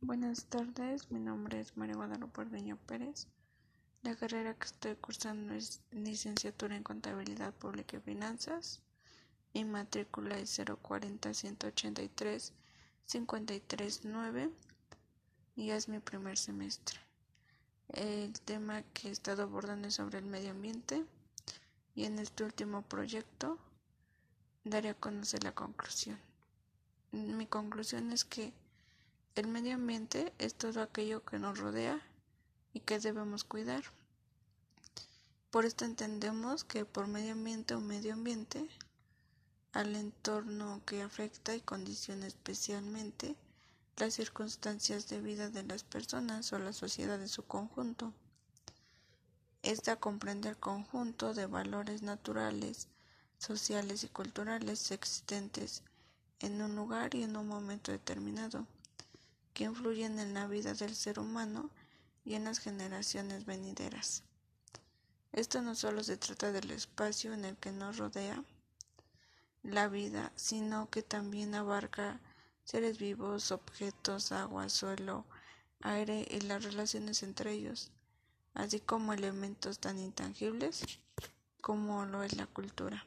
Buenas tardes, mi nombre es María Guadalupe Ordeño Pérez. La carrera que estoy cursando es licenciatura en Contabilidad Pública y Finanzas. Mi matrícula es 040 183 539 y es mi primer semestre. El tema que he estado abordando es sobre el medio ambiente y en este último proyecto daré a conocer la conclusión. Mi conclusión es que el medio ambiente es todo aquello que nos rodea y que debemos cuidar. Por esto entendemos que por medio ambiente o medio ambiente al entorno que afecta y condiciona especialmente las circunstancias de vida de las personas o la sociedad en su conjunto. Esta comprende el conjunto de valores naturales, sociales y culturales existentes en un lugar y en un momento determinado que influyen en la vida del ser humano y en las generaciones venideras. Esto no solo se trata del espacio en el que nos rodea la vida, sino que también abarca seres vivos, objetos, agua, suelo, aire y las relaciones entre ellos, así como elementos tan intangibles como lo es la cultura.